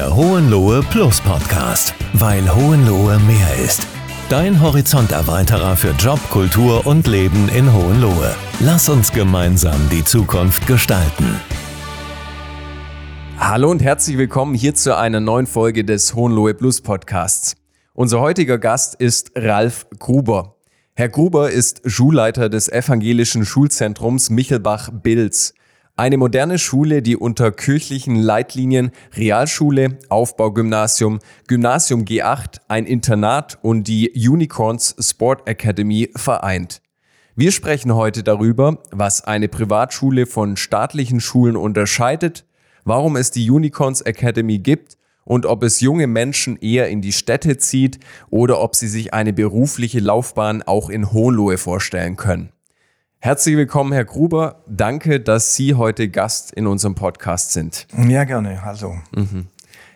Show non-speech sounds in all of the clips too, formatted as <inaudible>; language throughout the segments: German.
Der Hohenlohe Plus Podcast, weil Hohenlohe mehr ist. Dein Horizonterweiterer für Job, Kultur und Leben in Hohenlohe. Lass uns gemeinsam die Zukunft gestalten. Hallo und herzlich willkommen hier zu einer neuen Folge des Hohenlohe Plus Podcasts. Unser heutiger Gast ist Ralf Gruber. Herr Gruber ist Schulleiter des evangelischen Schulzentrums Michelbach-Bilz. Eine moderne Schule, die unter kirchlichen Leitlinien Realschule, Aufbaugymnasium, Gymnasium G8, ein Internat und die Unicorns Sport Academy vereint. Wir sprechen heute darüber, was eine Privatschule von staatlichen Schulen unterscheidet, warum es die Unicorns Academy gibt und ob es junge Menschen eher in die Städte zieht oder ob sie sich eine berufliche Laufbahn auch in Hohenlohe vorstellen können. Herzlich willkommen, Herr Gruber. Danke, dass Sie heute Gast in unserem Podcast sind. Ja, gerne. Hallo. Mhm.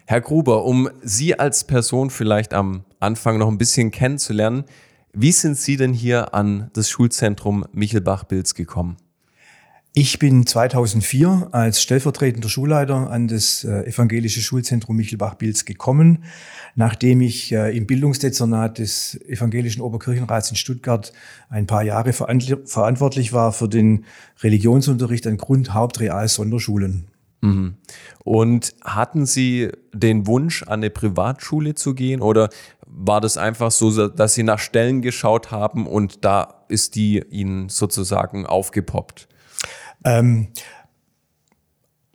Herr Gruber, um Sie als Person vielleicht am Anfang noch ein bisschen kennenzulernen, wie sind Sie denn hier an das Schulzentrum Michelbach-Bilz gekommen? Ich bin 2004 als stellvertretender Schulleiter an das äh, evangelische Schulzentrum Michelbach-Bilz gekommen, nachdem ich äh, im Bildungsdezernat des evangelischen Oberkirchenrats in Stuttgart ein paar Jahre verantwortlich war für den Religionsunterricht an Grund-, Haupt-, Real-, Sonderschulen. Mhm. Und hatten Sie den Wunsch, an eine Privatschule zu gehen oder war das einfach so, dass Sie nach Stellen geschaut haben und da ist die Ihnen sozusagen aufgepoppt? Ähm,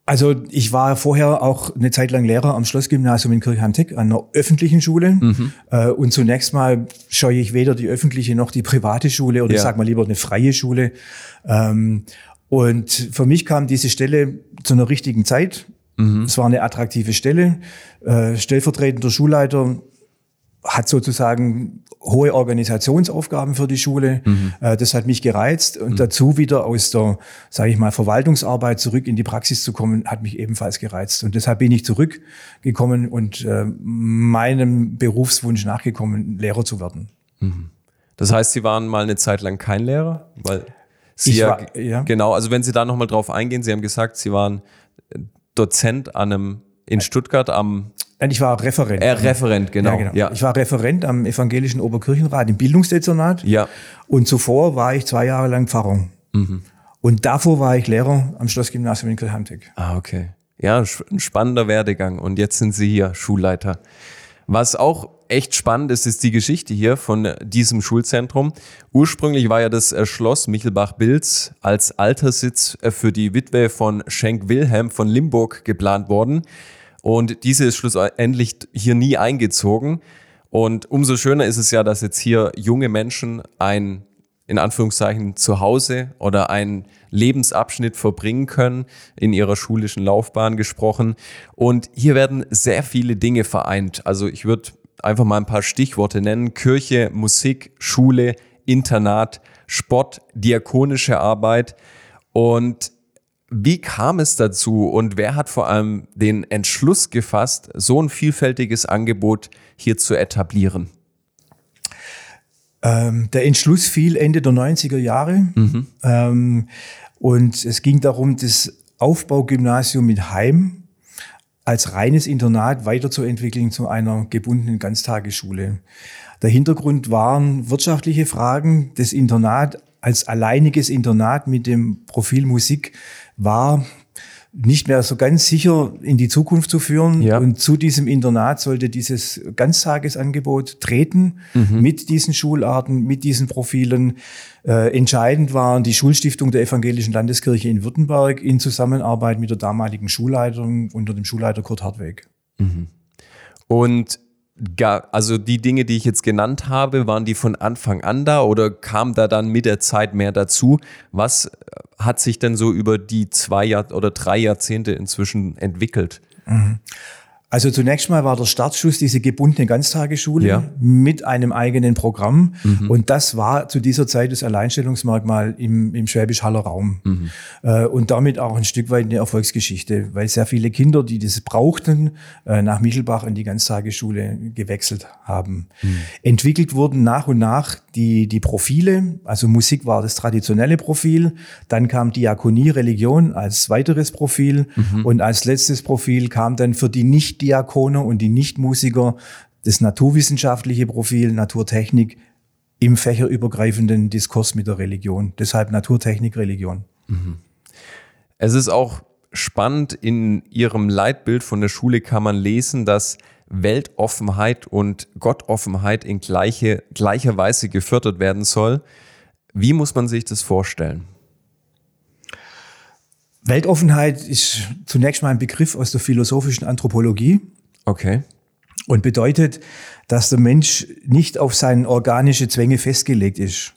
also ich war vorher auch eine Zeit lang Lehrer am Schlossgymnasium in Kirchheim-Teck, an einer öffentlichen Schule. Mhm. Äh, und zunächst mal scheue ich weder die öffentliche noch die private Schule oder ja. ich sag mal lieber eine freie Schule. Ähm, und für mich kam diese Stelle zu einer richtigen Zeit. Mhm. Es war eine attraktive Stelle. Äh, stellvertretender Schulleiter hat sozusagen hohe Organisationsaufgaben für die Schule. Mhm. Äh, das hat mich gereizt und mhm. dazu wieder aus der, sage ich mal, Verwaltungsarbeit zurück in die Praxis zu kommen, hat mich ebenfalls gereizt. Und deshalb bin ich zurückgekommen und äh, meinem Berufswunsch nachgekommen, Lehrer zu werden. Mhm. Das heißt, Sie waren mal eine Zeit lang kein Lehrer, weil Sie ja, war, ja, genau. Also wenn Sie da nochmal drauf eingehen, Sie haben gesagt, Sie waren Dozent an einem in Stuttgart am ich war Referent. Äh, Referent, genau. Ja, genau. Ja. Ich war Referent am Evangelischen Oberkirchenrat im Bildungsdezernat. Ja. Und zuvor war ich zwei Jahre lang Pfarrer. Mhm. Und davor war ich Lehrer am Schlossgymnasium in Kirchheimtech. Ah, okay. Ja, ein spannender Werdegang. Und jetzt sind Sie hier Schulleiter. Was auch echt spannend ist, ist die Geschichte hier von diesem Schulzentrum. Ursprünglich war ja das Schloss Michelbach-Bilz als Alterssitz für die Witwe von Schenk Wilhelm von Limburg geplant worden. Und diese ist schlussendlich hier nie eingezogen. Und umso schöner ist es ja, dass jetzt hier junge Menschen ein, in Anführungszeichen, Zuhause oder ein Lebensabschnitt verbringen können, in ihrer schulischen Laufbahn gesprochen. Und hier werden sehr viele Dinge vereint. Also ich würde einfach mal ein paar Stichworte nennen. Kirche, Musik, Schule, Internat, Sport, diakonische Arbeit. Und wie kam es dazu und wer hat vor allem den Entschluss gefasst, so ein vielfältiges Angebot hier zu etablieren? Ähm, der Entschluss fiel Ende der 90er Jahre mhm. ähm, und es ging darum, das Aufbaugymnasium mit Heim als reines Internat weiterzuentwickeln zu einer gebundenen Ganztagesschule. Der Hintergrund waren wirtschaftliche Fragen. Das Internat als alleiniges Internat mit dem Profil Musik war nicht mehr so ganz sicher in die Zukunft zu führen. Ja. Und zu diesem Internat sollte dieses Ganztagesangebot treten mhm. mit diesen Schularten, mit diesen Profilen. Äh, entscheidend waren die Schulstiftung der Evangelischen Landeskirche in Württemberg in Zusammenarbeit mit der damaligen Schulleitung unter dem Schulleiter Kurt Hartweg. Mhm. Und also die Dinge, die ich jetzt genannt habe, waren die von Anfang an da oder kam da dann mit der Zeit mehr dazu? Was hat sich denn so über die zwei Jahr oder drei Jahrzehnte inzwischen entwickelt? Mhm. Also zunächst mal war der Startschuss diese gebundene Ganztagesschule ja. mit einem eigenen Programm. Mhm. Und das war zu dieser Zeit das Alleinstellungsmerkmal im, im Schwäbisch-Haller Raum. Mhm. Äh, und damit auch ein Stück weit eine Erfolgsgeschichte, weil sehr viele Kinder, die das brauchten, äh, nach Michelbach in die Ganztagesschule gewechselt haben. Mhm. Entwickelt wurden nach und nach die, die Profile. Also Musik war das traditionelle Profil. Dann kam Diakonie, Religion als weiteres Profil. Mhm. Und als letztes Profil kam dann für die nicht Nicht-Diakoner und die Nicht-Musiker das naturwissenschaftliche Profil, Naturtechnik im fächerübergreifenden Diskurs mit der Religion. Deshalb Naturtechnik, Religion. Es ist auch spannend, in Ihrem Leitbild von der Schule kann man lesen, dass Weltoffenheit und Gottoffenheit in gleiche, gleicher Weise gefördert werden soll. Wie muss man sich das vorstellen? Weltoffenheit ist zunächst mal ein Begriff aus der philosophischen Anthropologie. Okay. Und bedeutet, dass der Mensch nicht auf seine organische Zwänge festgelegt ist.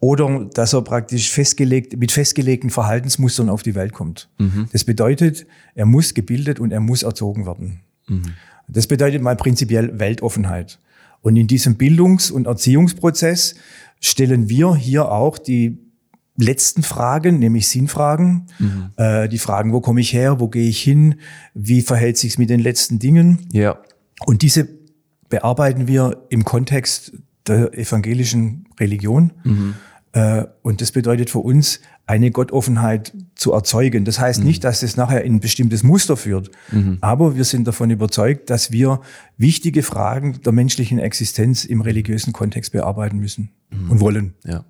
Oder dass er praktisch festgelegt, mit festgelegten Verhaltensmustern auf die Welt kommt. Mhm. Das bedeutet, er muss gebildet und er muss erzogen werden. Mhm. Das bedeutet mal prinzipiell Weltoffenheit. Und in diesem Bildungs- und Erziehungsprozess stellen wir hier auch die letzten Fragen, nämlich Sinnfragen. Mhm. Äh, die Fragen, wo komme ich her, wo gehe ich hin, wie verhält sich's mit den letzten Dingen. Ja. Und diese bearbeiten wir im Kontext der evangelischen Religion. Mhm. Äh, und das bedeutet für uns, eine Gottoffenheit zu erzeugen. Das heißt mhm. nicht, dass es nachher in ein bestimmtes Muster führt, mhm. aber wir sind davon überzeugt, dass wir wichtige Fragen der menschlichen Existenz im religiösen Kontext bearbeiten müssen mhm. und wollen. Ja.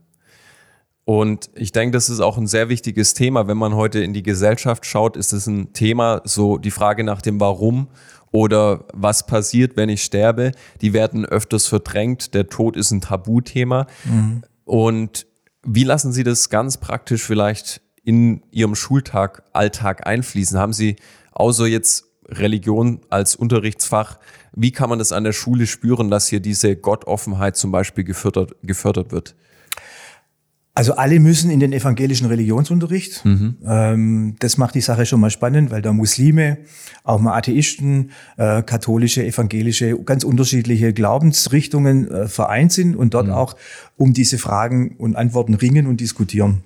Und ich denke, das ist auch ein sehr wichtiges Thema. Wenn man heute in die Gesellschaft schaut, ist es ein Thema, so die Frage nach dem Warum oder was passiert, wenn ich sterbe, die werden öfters verdrängt. Der Tod ist ein Tabuthema. Mhm. Und wie lassen Sie das ganz praktisch vielleicht in Ihrem Schultag, Alltag einfließen? Haben Sie außer jetzt Religion als Unterrichtsfach, wie kann man das an der Schule spüren, dass hier diese Gottoffenheit zum Beispiel gefördert, gefördert wird? Also alle müssen in den evangelischen Religionsunterricht. Mhm. Ähm, das macht die Sache schon mal spannend, weil da Muslime, auch mal Atheisten, äh, katholische, evangelische, ganz unterschiedliche Glaubensrichtungen äh, vereint sind und dort mhm. auch um diese Fragen und Antworten ringen und diskutieren.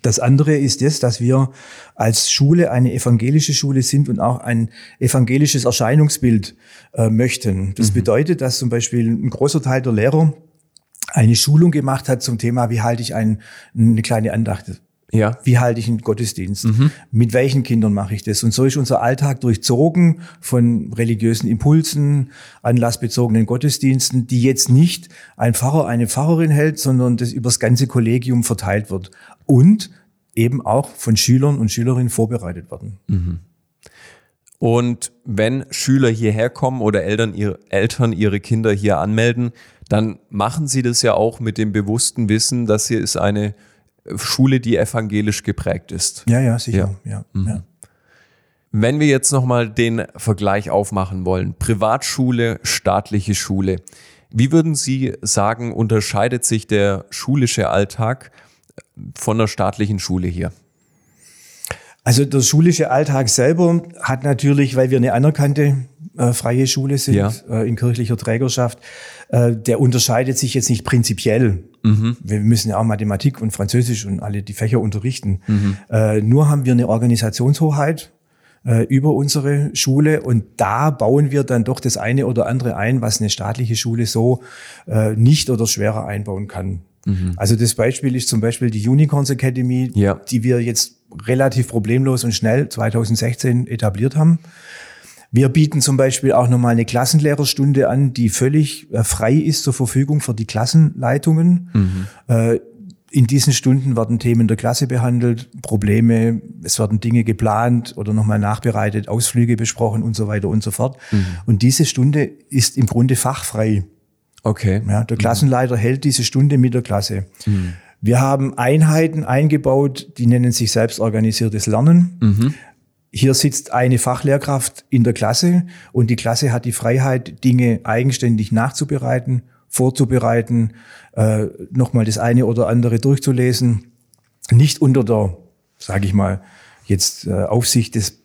Das andere ist das, dass wir als Schule eine evangelische Schule sind und auch ein evangelisches Erscheinungsbild äh, möchten. Das mhm. bedeutet, dass zum Beispiel ein großer Teil der Lehrer eine Schulung gemacht hat zum Thema, wie halte ich ein, eine kleine Andacht. Ja. Wie halte ich einen Gottesdienst? Mhm. Mit welchen Kindern mache ich das? Und so ist unser Alltag durchzogen von religiösen Impulsen, anlassbezogenen Gottesdiensten, die jetzt nicht ein Pfarrer, eine Pfarrerin hält, sondern das übers ganze Kollegium verteilt wird. Und eben auch von Schülern und Schülerinnen vorbereitet werden. Mhm. Und wenn Schüler hierher kommen oder Eltern ihre, Eltern ihre Kinder hier anmelden, dann machen sie das ja auch mit dem bewussten Wissen, dass hier ist eine Schule, die evangelisch geprägt ist. Ja, ja, sicher. Ja. ja, mhm. ja. Wenn wir jetzt nochmal den Vergleich aufmachen wollen, Privatschule, staatliche Schule, wie würden Sie sagen, unterscheidet sich der schulische Alltag von der staatlichen Schule hier? Also der schulische Alltag selber hat natürlich, weil wir eine anerkannte äh, freie Schule sind ja. äh, in kirchlicher Trägerschaft, äh, der unterscheidet sich jetzt nicht prinzipiell. Mhm. Wir müssen ja auch Mathematik und Französisch und alle die Fächer unterrichten. Mhm. Äh, nur haben wir eine Organisationshoheit äh, über unsere Schule und da bauen wir dann doch das eine oder andere ein, was eine staatliche Schule so äh, nicht oder schwerer einbauen kann. Mhm. Also das Beispiel ist zum Beispiel die Unicorns Academy, ja. die wir jetzt relativ problemlos und schnell 2016 etabliert haben. Wir bieten zum Beispiel auch nochmal eine Klassenlehrerstunde an, die völlig äh, frei ist zur Verfügung für die Klassenleitungen. Mhm. Äh, in diesen Stunden werden Themen der Klasse behandelt, Probleme, es werden Dinge geplant oder nochmal nachbereitet, Ausflüge besprochen und so weiter und so fort. Mhm. Und diese Stunde ist im Grunde fachfrei. Okay. Ja, der Klassenleiter mhm. hält diese Stunde mit der Klasse. Mhm. Wir haben Einheiten eingebaut, die nennen sich selbstorganisiertes Lernen. Mhm. Hier sitzt eine Fachlehrkraft in der Klasse und die Klasse hat die Freiheit, Dinge eigenständig nachzubereiten, vorzubereiten, äh, nochmal das eine oder andere durchzulesen. Nicht unter der, sage ich mal, jetzt äh, Aufsicht des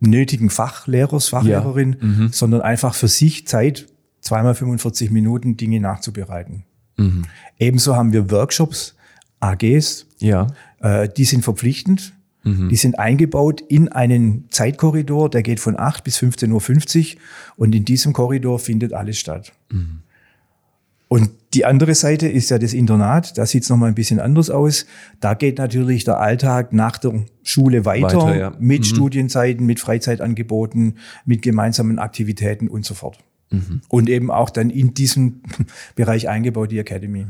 nötigen Fachlehrers, Fachlehrerin, ja. mhm. sondern einfach für sich Zeit, zweimal 45 Minuten Dinge nachzubereiten. Mhm. Ebenso haben wir Workshops, AGs. Ja. Äh, die sind verpflichtend. Mhm. Die sind eingebaut in einen Zeitkorridor, der geht von 8 bis 15.50 Uhr und in diesem Korridor findet alles statt. Mhm. Und die andere Seite ist ja das Internat. Da sieht es nochmal ein bisschen anders aus. Da geht natürlich der Alltag nach der Schule weiter, Weiter, ja. mit Mhm. Studienzeiten, mit Freizeitangeboten, mit gemeinsamen Aktivitäten und so fort. Mhm. Und eben auch dann in diesem <laughs> Bereich eingebaut, die Academy.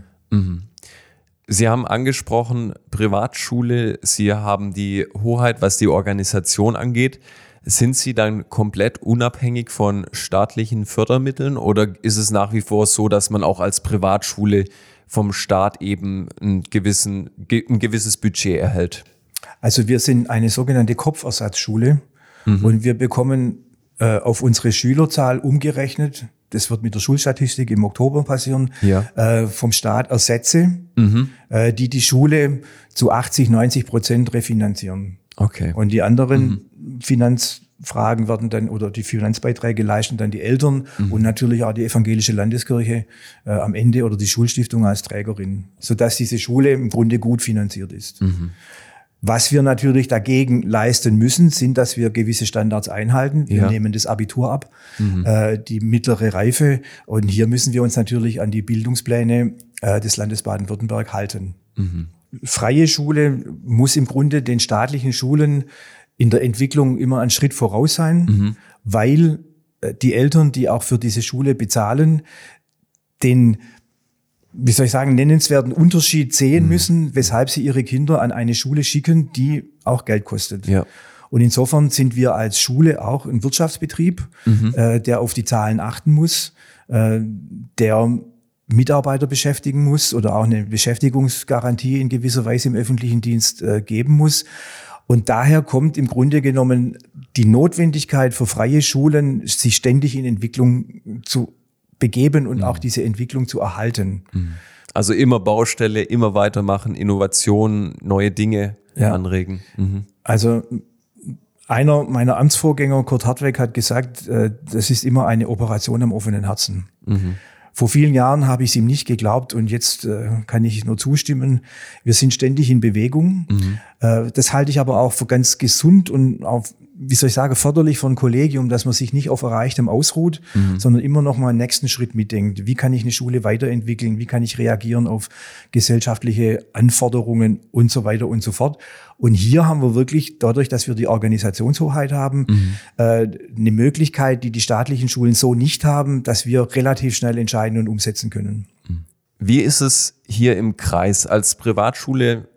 Sie haben angesprochen, Privatschule, Sie haben die Hoheit, was die Organisation angeht. Sind Sie dann komplett unabhängig von staatlichen Fördermitteln oder ist es nach wie vor so, dass man auch als Privatschule vom Staat eben einen gewissen, ge- ein gewisses Budget erhält? Also wir sind eine sogenannte Kopfersatzschule Mhm. und wir bekommen äh, auf unsere Schülerzahl umgerechnet, das wird mit der Schulstatistik im Oktober passieren, Ja. Mhm. äh, vom Staat Ersätze, äh, die die Schule zu 80, 90 Prozent refinanzieren. Okay. Und die anderen Finanzfragen werden dann oder die Finanzbeiträge leisten dann die Eltern und natürlich auch die evangelische Landeskirche äh, am Ende oder die Schulstiftung als Trägerin, sodass diese Schule im Grunde gut finanziert ist. Was wir natürlich dagegen leisten müssen, sind, dass wir gewisse Standards einhalten. Wir Ja. nehmen das Abitur ab, äh, die mittlere Reife. Und hier müssen wir uns natürlich an die Bildungspläne äh, des Landes Baden-Württemberg halten. Freie Schule muss im Grunde den staatlichen Schulen in der Entwicklung immer einen Schritt voraus sein, weil äh, die Eltern, die auch für diese Schule bezahlen, den wie soll ich sagen, nennenswerten Unterschied sehen müssen, weshalb sie ihre Kinder an eine Schule schicken, die auch Geld kostet. Ja. Und insofern sind wir als Schule auch ein Wirtschaftsbetrieb, äh, der auf die Zahlen achten muss, äh, der Mitarbeiter beschäftigen muss oder auch eine Beschäftigungsgarantie in gewisser Weise im öffentlichen Dienst äh, geben muss. Und daher kommt im Grunde genommen die Notwendigkeit für freie Schulen, sich ständig in Entwicklung zu begeben und auch diese Entwicklung zu erhalten. Also immer Baustelle, immer weitermachen, Innovationen, neue Dinge Ja. anregen. Mhm. Also einer meiner Amtsvorgänger, Kurt Hartweg, hat gesagt, äh, das ist immer eine Operation am offenen Herzen. Vor vielen Jahren habe ich es ihm nicht geglaubt und jetzt äh, kann ich nur zustimmen. Wir sind ständig in Bewegung. Äh, das halte ich aber auch für ganz gesund und auch, wie soll ich sagen, förderlich für ein Kollegium, dass man sich nicht auf Erreichtem ausruht, sondern immer noch mal einen nächsten Schritt mitdenkt. Wie kann ich eine Schule weiterentwickeln? Wie kann ich reagieren auf gesellschaftliche Anforderungen und so weiter und so fort? Und hier haben wir wirklich, dadurch, dass wir die Organisationshoheit haben, äh, eine Möglichkeit, die die staatlichen Schulen so nicht haben, dass wir relativ schnell entscheiden und umsetzen können. Wie ist es hier im Kreis? Als Privatschule,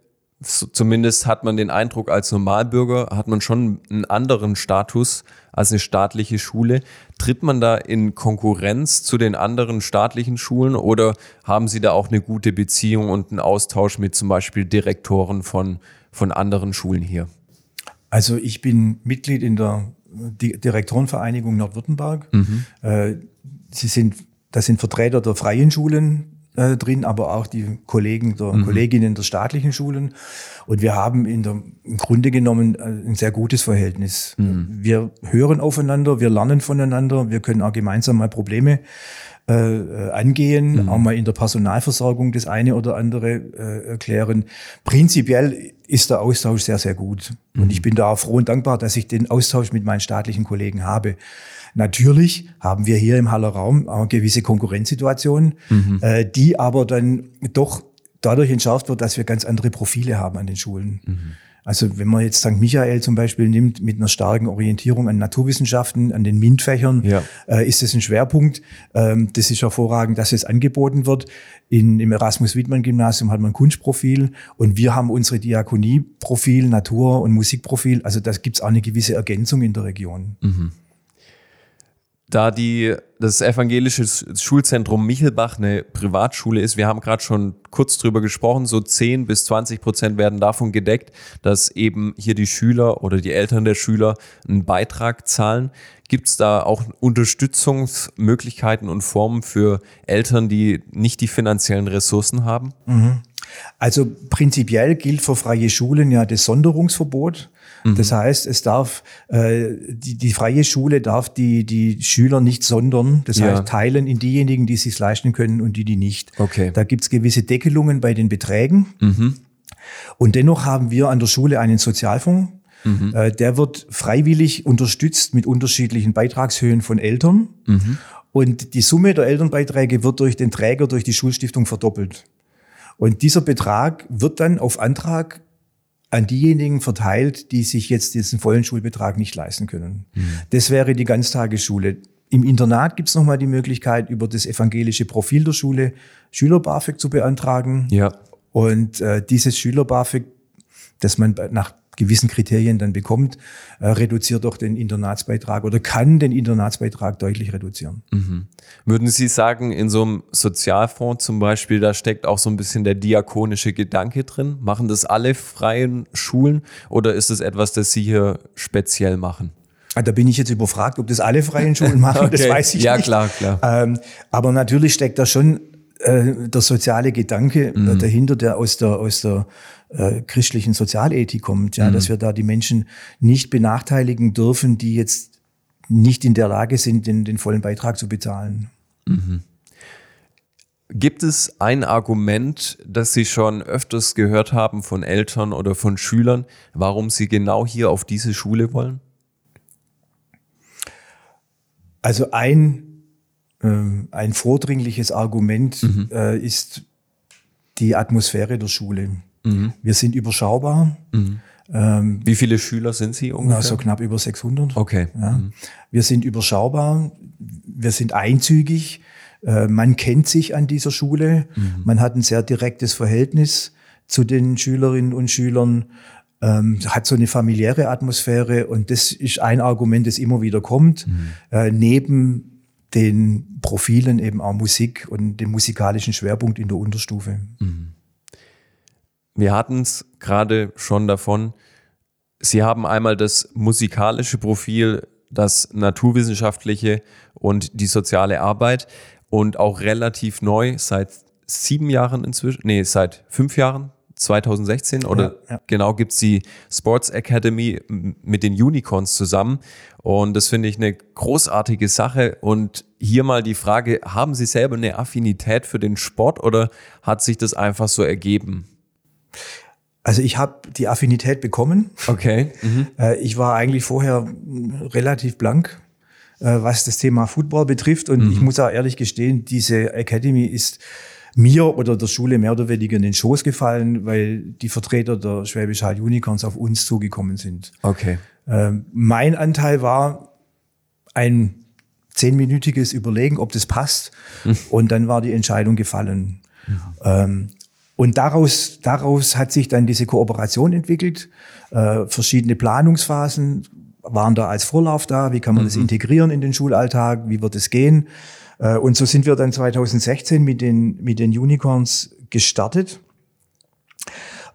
zumindest hat man den Eindruck, als Normalbürger hat man schon einen anderen Status als eine staatliche Schule. Tritt man da in Konkurrenz zu den anderen staatlichen Schulen oder haben Sie da auch eine gute Beziehung und einen Austausch mit zum Beispiel Direktoren von, von anderen Schulen hier? Also ich bin Mitglied in der Di- Direktorenvereinigung Nordwürttemberg. Äh, Sie sind, da sind Vertreter der freien Schulen äh, drin, aber auch die Kollegen der Kolleginnen der staatlichen Schulen. Und wir haben in der, im Grunde genommen äh, ein sehr gutes Verhältnis. Wir hören aufeinander, wir lernen voneinander, wir können auch gemeinsam mal Probleme äh, äh, angehen, auch mal in der Personalversorgung das eine oder andere äh, erklären. Prinzipiell ist der Austausch sehr, sehr gut. Und ich bin da auch froh und dankbar, dass ich den Austausch mit meinen staatlichen Kollegen habe. Natürlich haben wir hier im Haller Raum auch gewisse Konkurrenzsituationen, äh, die aber dann doch dadurch entschärft wird, dass wir ganz andere Profile haben an den Schulen. Also wenn man jetzt St. Michael zum Beispiel nimmt, mit einer starken Orientierung an Naturwissenschaften, an den MINT-Fächern, Ja. äh, ist das ein Schwerpunkt. Ähm, das ist hervorragend, dass es angeboten wird. In, Im Erasmus-Wittmann-Gymnasium hat man ein Kunstprofil und wir haben unsere Diakonie-Profil, Natur- und Musikprofil. Also da gibt's auch eine gewisse Ergänzung in der Region. Da die, das evangelische Schulzentrum Michelbach eine Privatschule ist, wir haben gerade schon kurz drüber gesprochen, so 10 bis 20 Prozent werden davon gedeckt, dass eben hier die Schüler oder die Eltern der Schüler einen Beitrag zahlen. Gibt es da auch Unterstützungsmöglichkeiten und Formen für Eltern, die nicht die finanziellen Ressourcen haben? Also prinzipiell gilt für freie Schulen ja das Sonderungsverbot. Das heißt, es darf äh, die, die freie Schule darf die die Schüler nicht sondern, das Ja. heißt teilen in diejenigen, die es sich leisten können und die die nicht. Okay. Da gibt's gewisse Deckelungen bei den Beträgen. Und dennoch haben wir an der Schule einen Sozialfonds. Äh, Der wird freiwillig unterstützt mit unterschiedlichen Beitragshöhen von Eltern. Und die Summe der Elternbeiträge wird durch den Träger, durch die Schulstiftung verdoppelt. Und dieser Betrag wird dann auf Antrag an diejenigen verteilt, die sich jetzt diesen vollen Schulbetrag nicht leisten können. Mhm. Das wäre die Ganztagesschule. Im Internat gibt es nochmal die Möglichkeit, über das evangelische Profil der Schule Schüler BAföG zu beantragen. Ja. Und äh, dieses Schüler BAföG, das man nach gewissen Kriterien dann bekommt, äh, reduziert doch den Internatsbeitrag oder kann den Internatsbeitrag deutlich reduzieren. Mhm. Würden Sie sagen, in so einem Sozialfonds zum Beispiel, da steckt auch so ein bisschen der diakonische Gedanke drin? Machen das alle freien Schulen oder ist es etwas, das Sie hier speziell machen? Ah, da bin ich jetzt überfragt, ob das alle freien <laughs> Schulen machen, okay. das weiß ich ja, nicht. Ja, klar, klar. Ähm, aber natürlich steckt da schon äh, der soziale Gedanke mhm. dahinter, der aus der, aus der äh, christlichen Sozialethik kommt, ja, mhm. dass wir da die Menschen nicht benachteiligen dürfen, die jetzt nicht in der Lage sind, den, den vollen Beitrag zu bezahlen. Mhm. Gibt es ein Argument, das Sie schon öfters gehört haben von Eltern oder von Schülern, warum Sie genau hier auf diese Schule wollen? Also ein ähm, ein vordringliches Argument mhm. äh, ist die Atmosphäre der Schule. Mhm. Wir sind überschaubar. Mhm. Ähm, Wie viele Schüler sind Sie ungefähr? Na, so knapp über 600. Okay. Ja. Mhm. Wir sind überschaubar. Wir sind einzügig. Äh, man kennt sich an dieser Schule. Mhm. Man hat ein sehr direktes Verhältnis zu den Schülerinnen und Schülern. Ähm, hat so eine familiäre Atmosphäre und das ist ein Argument, das immer wieder kommt. Mhm. Äh, neben den Profilen eben auch Musik und dem musikalischen Schwerpunkt in der Unterstufe. Mhm. Wir hatten es gerade schon davon, Sie haben einmal das musikalische Profil, das naturwissenschaftliche und die soziale Arbeit und auch relativ neu seit sieben Jahren inzwischen, nee, seit fünf Jahren 2016 oder ja, ja. genau gibt's die Sports Academy mit den Unicorns zusammen. Und das finde ich eine großartige Sache. Und hier mal die Frage, haben Sie selber eine Affinität für den Sport oder hat sich das einfach so ergeben? Also ich habe die Affinität bekommen. Okay. Mhm. <laughs> Äh, ich war eigentlich vorher relativ blank, äh, was das Thema Football betrifft. Und mhm. ich muss auch ehrlich gestehen, diese Academy ist mir oder der Schule mehr oder weniger in den Schoß gefallen, weil die Vertreter der Schwäbisch Hall Unicorns auf uns zugekommen sind. Okay. Ähm, mein Anteil war ein zehnminütiges Überlegen, ob das passt. Mhm. Und dann war die Entscheidung gefallen. Mhm. Ähm, und daraus, daraus hat sich dann diese Kooperation entwickelt. Äh, verschiedene Planungsphasen waren da als Vorlauf da. Wie kann man mhm. das integrieren in den Schulalltag? Wie wird es gehen? Äh, und so sind wir dann 2016 mit den, mit den Unicorns gestartet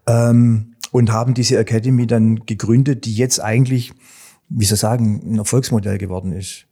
ähm, und haben diese Academy dann gegründet, die jetzt eigentlich, wie soll ich sagen, ein Erfolgsmodell geworden ist.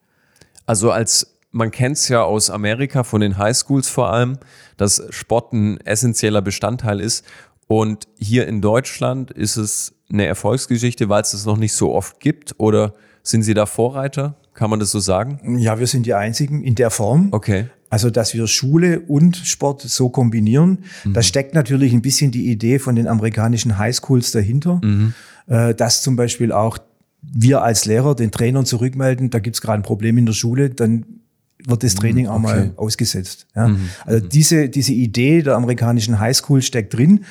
Also als man kennt es ja aus Amerika von den Highschools vor allem, dass Sport ein essentieller Bestandteil ist. Und hier in Deutschland ist es eine Erfolgsgeschichte, weil es es noch nicht so oft gibt? Oder sind Sie da Vorreiter? Kann man das so sagen? Ja, wir sind die Einzigen in der Form. Okay. Also, dass wir Schule und Sport so kombinieren. Mhm. Da steckt natürlich ein bisschen die Idee von den amerikanischen Highschools dahinter, mhm. Äh, dass zum Beispiel auch wir als Lehrer den Trainern zurückmelden, da gibt es gerade ein Problem in der Schule, dann wird das Training mhm, okay. auch mal ausgesetzt. Ja. Mhm. Also mhm. diese, diese Idee der amerikanischen Highschool steckt drin.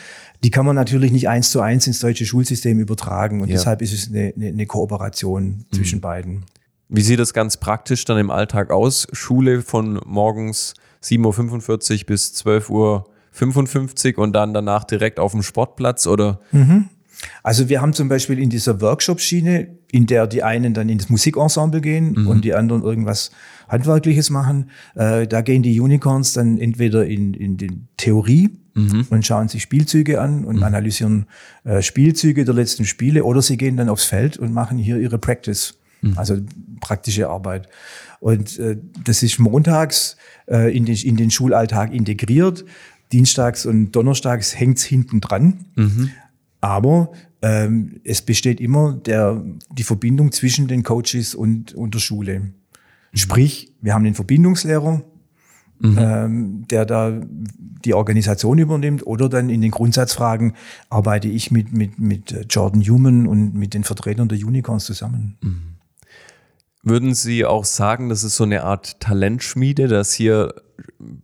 Die kann man natürlich nicht eins zu eins ins deutsche Schulsystem übertragen und ja. deshalb ist es eine, eine, eine Kooperation zwischen mhm. beiden. Wie sieht das ganz praktisch dann im Alltag aus? Schule von morgens 7.45 Uhr bis 12.55 Uhr und dann danach direkt auf dem Sportplatz oder? Mhm. Also wir haben zum Beispiel in dieser Workshop-Schiene, in der die einen dann ins Musikensemble gehen mhm. und die anderen irgendwas Handwerkliches machen. Äh, da gehen die Unicorns dann entweder in, in die Theorie mhm. und schauen sich Spielzüge an und mhm. analysieren äh, Spielzüge der letzten Spiele oder sie gehen dann aufs Feld und machen hier ihre Practice, mhm. also praktische Arbeit. Und äh, das ist montags äh, in, den, in den Schulalltag integriert. Dienstags und Donnerstags hängt's hinten dran. Mhm. Aber ähm, es besteht immer der, die Verbindung zwischen den Coaches und, und der Schule. Mhm. Sprich, wir haben den Verbindungslehrer, mhm. ähm, der da die Organisation übernimmt, oder dann in den Grundsatzfragen arbeite ich mit, mit, mit Jordan Human und mit den Vertretern der Unicorns zusammen. Mhm. Würden Sie auch sagen, das ist so eine Art Talentschmiede, dass hier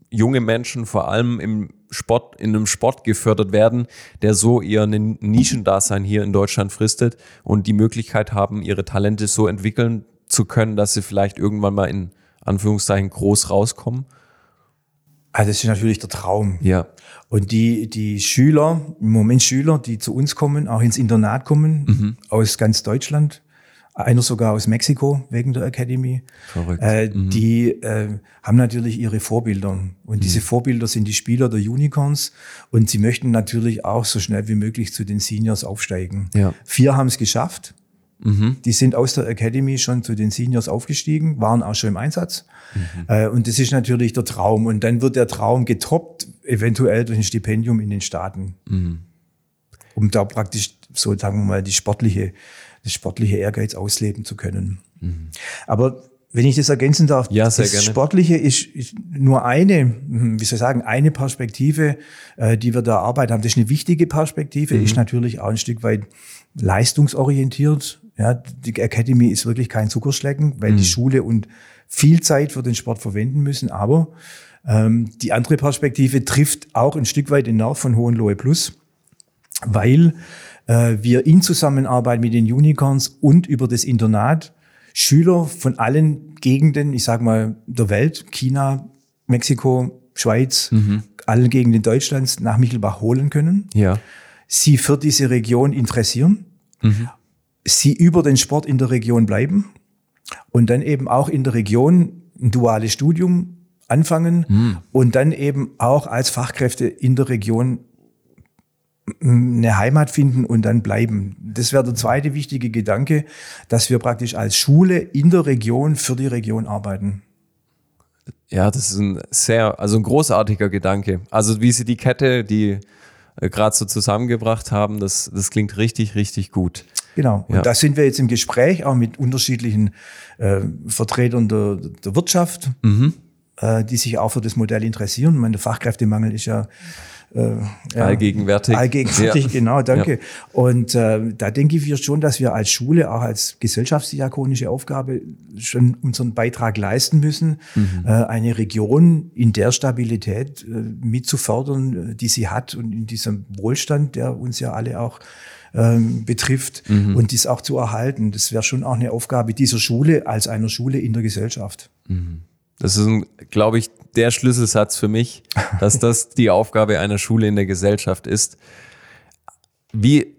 junge Menschen vor allem im Sport, in einem Sport gefördert werden, der so ihr Nischendasein hier in Deutschland fristet und die Möglichkeit haben, ihre Talente so entwickeln zu können, dass sie vielleicht irgendwann mal in Anführungszeichen groß rauskommen? Also das ist natürlich der Traum. Ja. Und die, die Schüler, im Moment Schüler, die zu uns kommen, auch ins Internat kommen, mhm. aus ganz Deutschland, einer sogar aus Mexiko wegen der Academy. Verrückt. Äh, mhm. Die äh, haben natürlich ihre Vorbilder. Und mhm. diese Vorbilder sind die Spieler der Unicorns. Und sie möchten natürlich auch so schnell wie möglich zu den Seniors aufsteigen. Ja. Vier haben es geschafft. Mhm. Die sind aus der Academy schon zu den Seniors aufgestiegen, waren auch schon im Einsatz. Mhm. Äh, und das ist natürlich der Traum. Und dann wird der Traum getoppt, eventuell durch ein Stipendium in den Staaten. Mhm. Um da praktisch, so sagen wir mal, die sportliche das sportliche Ehrgeiz ausleben zu können. Mhm. Aber wenn ich das ergänzen darf, ja, das gerne. Sportliche ist, ist, nur eine, hm, wie soll ich sagen, eine Perspektive, äh, die wir da arbeiten haben. Das ist eine wichtige Perspektive, mhm. ist natürlich auch ein Stück weit leistungsorientiert. Ja, die Academy ist wirklich kein Zuckerschlecken, weil mhm. die Schule und viel Zeit für den Sport verwenden müssen. Aber ähm, die andere Perspektive trifft auch ein Stück weit den Nerv von Hohenlohe Plus, weil wir in Zusammenarbeit mit den Unicorns und über das Internat Schüler von allen Gegenden, ich sage mal der Welt, China, Mexiko, Schweiz, mhm. allen Gegenden Deutschlands nach Michelbach holen können. Ja. Sie für diese Region interessieren, mhm. sie über den Sport in der Region bleiben und dann eben auch in der Region ein duales Studium anfangen mhm. und dann eben auch als Fachkräfte in der Region eine Heimat finden und dann bleiben. Das wäre der zweite wichtige Gedanke, dass wir praktisch als Schule in der Region für die Region arbeiten. Ja, das ist ein sehr, also ein großartiger Gedanke. Also wie Sie die Kette, die äh, gerade so zusammengebracht haben, das, das klingt richtig, richtig gut. Genau. Und ja. da sind wir jetzt im Gespräch auch mit unterschiedlichen äh, Vertretern der, der Wirtschaft, mhm. äh, die sich auch für das Modell interessieren. Ich meine, der Fachkräftemangel ist ja äh, allgegenwärtig. Allgegenwärtig, ja. genau, danke. Ja. Und äh, da denke ich schon, dass wir als Schule, auch als gesellschaftsdiakonische Aufgabe schon unseren Beitrag leisten müssen, mhm. äh, eine Region in der Stabilität äh, mitzufördern, äh, die sie hat und in diesem Wohlstand, der uns ja alle auch ähm, betrifft mhm. und dies auch zu erhalten. Das wäre schon auch eine Aufgabe dieser Schule als einer Schule in der Gesellschaft. Mhm. Das ist, glaube ich, der Schlüsselsatz für mich, <laughs> dass das die Aufgabe einer Schule in der Gesellschaft ist. Wie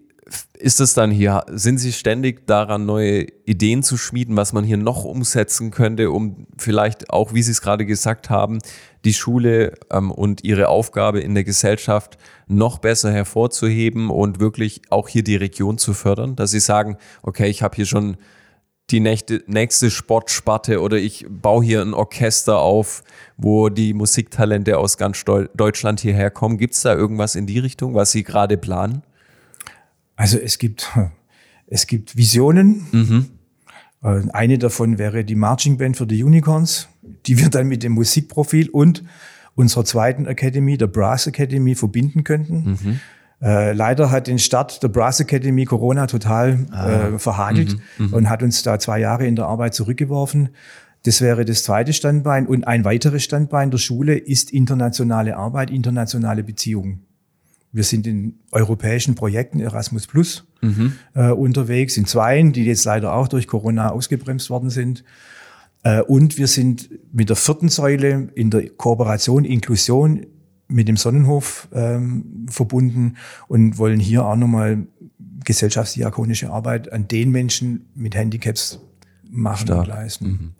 ist es dann hier? Sind Sie ständig daran, neue Ideen zu schmieden, was man hier noch umsetzen könnte, um vielleicht auch, wie Sie es gerade gesagt haben, die Schule ähm, und ihre Aufgabe in der Gesellschaft noch besser hervorzuheben und wirklich auch hier die Region zu fördern? Dass Sie sagen, okay, ich habe hier schon die nächste, nächste Sportsparte oder ich baue hier ein Orchester auf, wo die Musiktalente aus ganz Deutschland hierher kommen. Gibt es da irgendwas in die Richtung, was Sie gerade planen? Also es gibt, <laughs> es gibt Visionen. Mhm. Äh, eine davon wäre die Marching Band für die Unicorns, die wir dann mit dem Musikprofil und unserer zweiten Academy, der Brass Academy, verbinden könnten. Mhm. Äh, leider hat den Start der Brass Academy Corona total ah. äh, verhagelt mhm, mhm, und hat uns da zwei Jahre in der Arbeit zurückgeworfen. Das wäre das zweite Standbein. Und ein weiteres Standbein der Schule ist internationale Arbeit, internationale Beziehungen. Wir sind in europäischen Projekten Erasmus Plus mhm. äh, unterwegs, in zweien, die jetzt leider auch durch Corona ausgebremst worden sind. Äh, und wir sind mit der vierten Säule in der Kooperation Inklusion mit dem Sonnenhof ähm, verbunden und wollen hier auch nochmal gesellschaftsdiakonische Arbeit an den Menschen mit Handicaps machen Stark. und leisten. Mhm.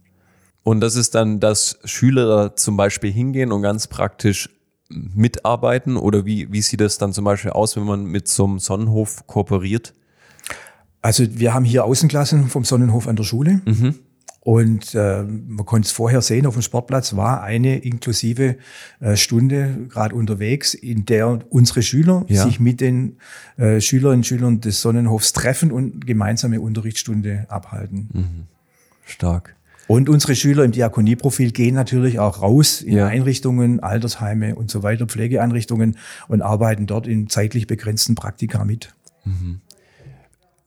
Und das ist dann, dass Schüler zum Beispiel hingehen und ganz praktisch mitarbeiten oder wie, wie sieht das dann zum Beispiel aus, wenn man mit so einem Sonnenhof kooperiert? Also wir haben hier Außenklassen vom Sonnenhof an der Schule. Mhm. Und äh, man konnte es vorher sehen, auf dem Sportplatz war eine inklusive äh, Stunde gerade unterwegs, in der unsere Schüler ja. sich mit den äh, Schülerinnen und Schülern des Sonnenhofs treffen und gemeinsame Unterrichtsstunde abhalten. Mhm. Stark. Und unsere Schüler im Diakonieprofil gehen natürlich auch raus in ja. Einrichtungen, Altersheime und so weiter, Pflegeeinrichtungen und arbeiten dort in zeitlich begrenzten Praktika mit. Mhm.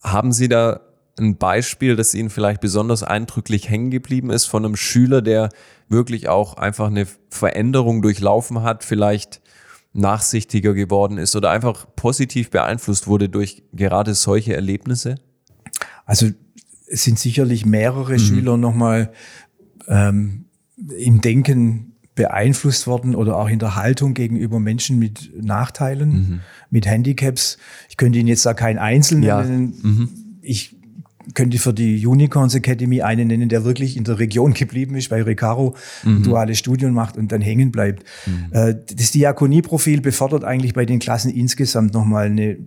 Haben Sie da ein Beispiel, das Ihnen vielleicht besonders eindrücklich hängen geblieben ist von einem Schüler, der wirklich auch einfach eine Veränderung durchlaufen hat, vielleicht nachsichtiger geworden ist oder einfach positiv beeinflusst wurde durch gerade solche Erlebnisse? Also es sind sicherlich mehrere mhm. Schüler nochmal ähm, im Denken beeinflusst worden oder auch in der Haltung gegenüber Menschen mit Nachteilen, mhm. mit Handicaps. Ich könnte Ihnen jetzt da keinen Einzelnen ja. nennen. Mhm. Ich könnte für die Unicorns Academy einen nennen, der wirklich in der Region <laughs> geblieben ist, weil Recaro mhm. duales Studium macht und dann hängen bleibt. Mhm. Äh, das Diakonieprofil befördert eigentlich bei den Klassen insgesamt nochmal eine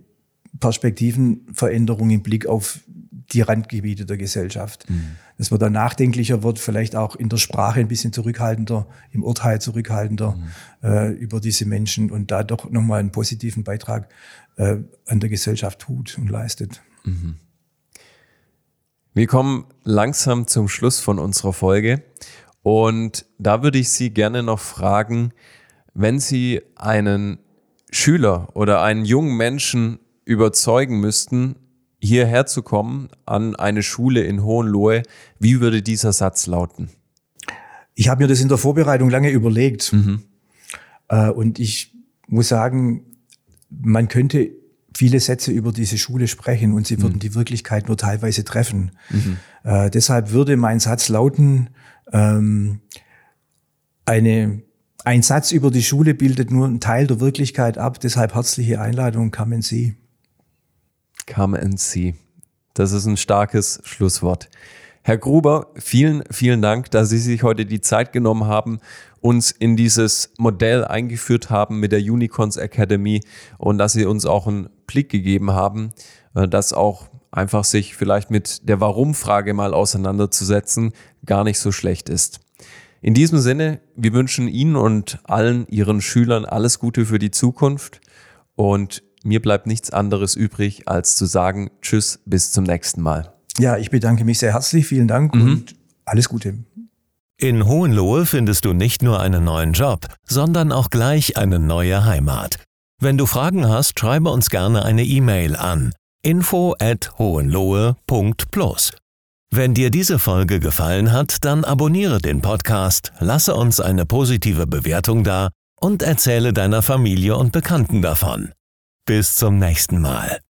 Perspektivenveränderung im Blick auf die Randgebiete der Gesellschaft. Mhm. Dass man da nachdenklicher wird, vielleicht auch in der Sprache ein bisschen zurückhaltender, im Urteil zurückhaltender mhm. äh, über diese Menschen und da doch nochmal einen positiven Beitrag äh, an der Gesellschaft tut und leistet. Mhm. Wir kommen langsam zum Schluss von unserer Folge und da würde ich Sie gerne noch fragen, wenn Sie einen Schüler oder einen jungen Menschen überzeugen müssten, hierher zu kommen an eine Schule in Hohenlohe, wie würde dieser Satz lauten? Ich habe mir das in der Vorbereitung lange überlegt. Mhm. Äh, und ich muss sagen, man könnte viele Sätze über diese Schule sprechen und sie würden mhm. die Wirklichkeit nur teilweise treffen. Mhm. Äh, deshalb würde mein Satz lauten, ähm, eine, ein Satz über die Schule bildet nur einen Teil der Wirklichkeit ab, deshalb herzliche Einladung, come and see. Come and see. Das ist ein starkes Schlusswort. Herr Gruber, vielen, vielen Dank, dass Sie sich heute die Zeit genommen haben, uns in dieses Modell eingeführt haben mit der Unicorns Academy und dass Sie uns auch einen Blick gegeben haben, äh, dass auch einfach sich vielleicht mit der Warum-Frage mal auseinanderzusetzen gar nicht so schlecht ist. In diesem Sinne, wir wünschen Ihnen und allen Ihren Schülern alles Gute für die Zukunft und mir bleibt nichts anderes übrig, als zu sagen, tschüss, bis zum nächsten Mal. Ja, ich bedanke mich sehr herzlich. Vielen Dank mhm. und alles Gute. In Hohenlohe findest du nicht nur einen neuen Job, sondern auch gleich eine neue Heimat. Wenn du Fragen hast, schreibe uns gerne eine E-Mail an info at hohenlohe.plus. Wenn dir diese Folge gefallen hat, dann abonniere den Podcast, lasse uns eine positive Bewertung da und erzähle deiner Familie und Bekannten davon. Bis zum nächsten Mal.